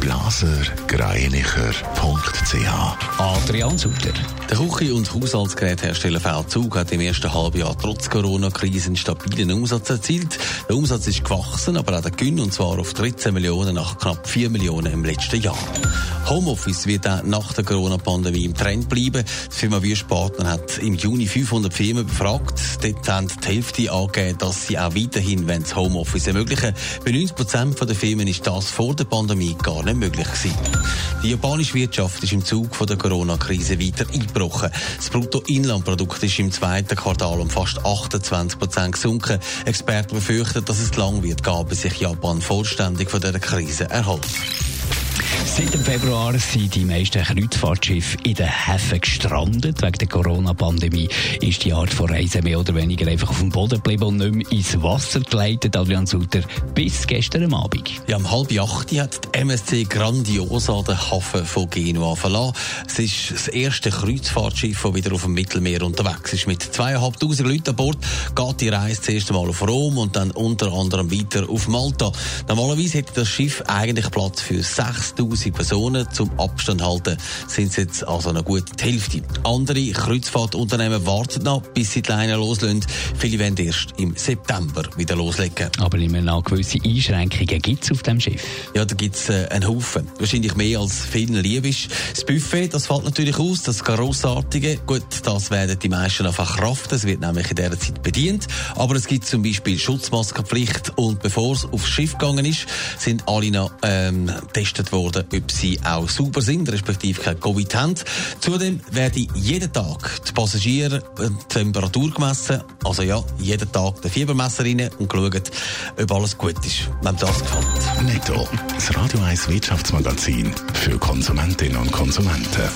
blasergreinicher.ch Adrian Sutter. Der Küche- und Haushaltsgeräthersteller VZUG hat im ersten Halbjahr trotz Corona-Krise einen stabilen Umsatz erzielt. Der Umsatz ist gewachsen, aber auch der Gewinn, und zwar auf 13 Millionen nach knapp 4 Millionen im letzten Jahr. Homeoffice wird auch nach der Corona-Pandemie im Trend bleiben. Die Firma Wüstpartner hat im Juni 500 Firmen befragt. Dort haben die Hälfte angegeben, dass sie auch weiterhin das Homeoffice ermöglichen. Bei 90 Prozent der Firmen ist das vor der Pandemie gar nicht möglich gewesen. Die japanische Wirtschaft ist im Zug von der Corona-Krise weiter eingebrochen. Das Bruttoinlandprodukt ist im zweiten Quartal um fast 28 Prozent gesunken. Experten befürchten, dass es lang wird gehen, bis sich Japan vollständig von dieser Krise erholt. Seit dem Februar sind die meisten Kreuzfahrtschiffe in den Häfen gestrandet. Wegen der Corona-Pandemie ist die Art von Reisen mehr oder weniger einfach auf dem Boden geblieben und nicht mehr ins Wasser geleitet. Adrian Sutter, bis gestern Abend. Ja, um halb acht hat die MSC Grandiosa den Hafen von Genua verlassen. Es ist das erste Kreuzfahrtschiff, das wieder auf dem Mittelmeer unterwegs ist. Mit zweieinhalbtausend Leuten an Bord geht die Reise zuerst einmal auf Rom und dann unter anderem weiter auf Malta. Normalerweise hätte das Schiff eigentlich Platz für 6000 Personen. Zum Abstand halten sind es jetzt also eine gute Hälfte. Andere Kreuzfahrtunternehmen warten noch, bis sie die Leine loslösen. Viele werden erst im September wieder loslegen. Aber immer noch gewisse Einschränkungen gibt es auf dem Schiff. Ja, da gibt es äh, einen Haufen. Wahrscheinlich mehr als vielen lieb ist. Das Buffet, das fällt natürlich aus. Das Grossartige, gut, das werden die meisten einfach kraften. Es wird nämlich in dieser Zeit bedient. Aber es gibt zum Beispiel Schutzmaskenpflicht. Und bevor es aufs Schiff gegangen ist, sind alle noch ähm, getestet worden, ob sie auch sauber sind, respektive kein Covid haben. Zudem werden jeden Tag die Passagiere äh, die Temperatur gemessen. Also ja, jeden Tag der Fiebermesser rein und geschaut, ob alles gut ist. Wenn das gefällt. Netto. Das Radio 1 Wirtschaftsmagazin für Konsumentinnen und Konsumenten.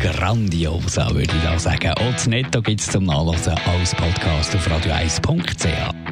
Grandiosa, würde ich da sagen. Auch das Netto gibt es zum Nachlesen als Podcast auf radio1.ch.